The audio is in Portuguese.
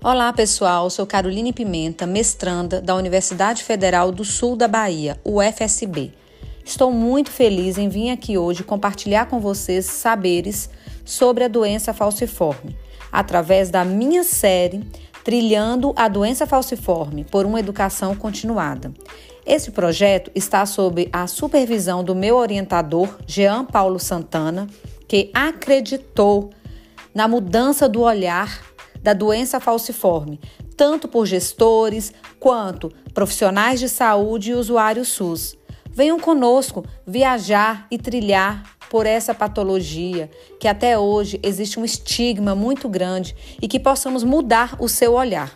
Olá, pessoal. Sou Caroline Pimenta, mestranda da Universidade Federal do Sul da Bahia, UFSB. Estou muito feliz em vir aqui hoje compartilhar com vocês saberes sobre a doença falciforme, através da minha série Trilhando a Doença Falciforme por uma Educação Continuada. Esse projeto está sob a supervisão do meu orientador, Jean Paulo Santana, que acreditou na mudança do olhar da doença falciforme, tanto por gestores quanto profissionais de saúde e usuários SUS. Venham conosco viajar e trilhar por essa patologia, que até hoje existe um estigma muito grande e que possamos mudar o seu olhar.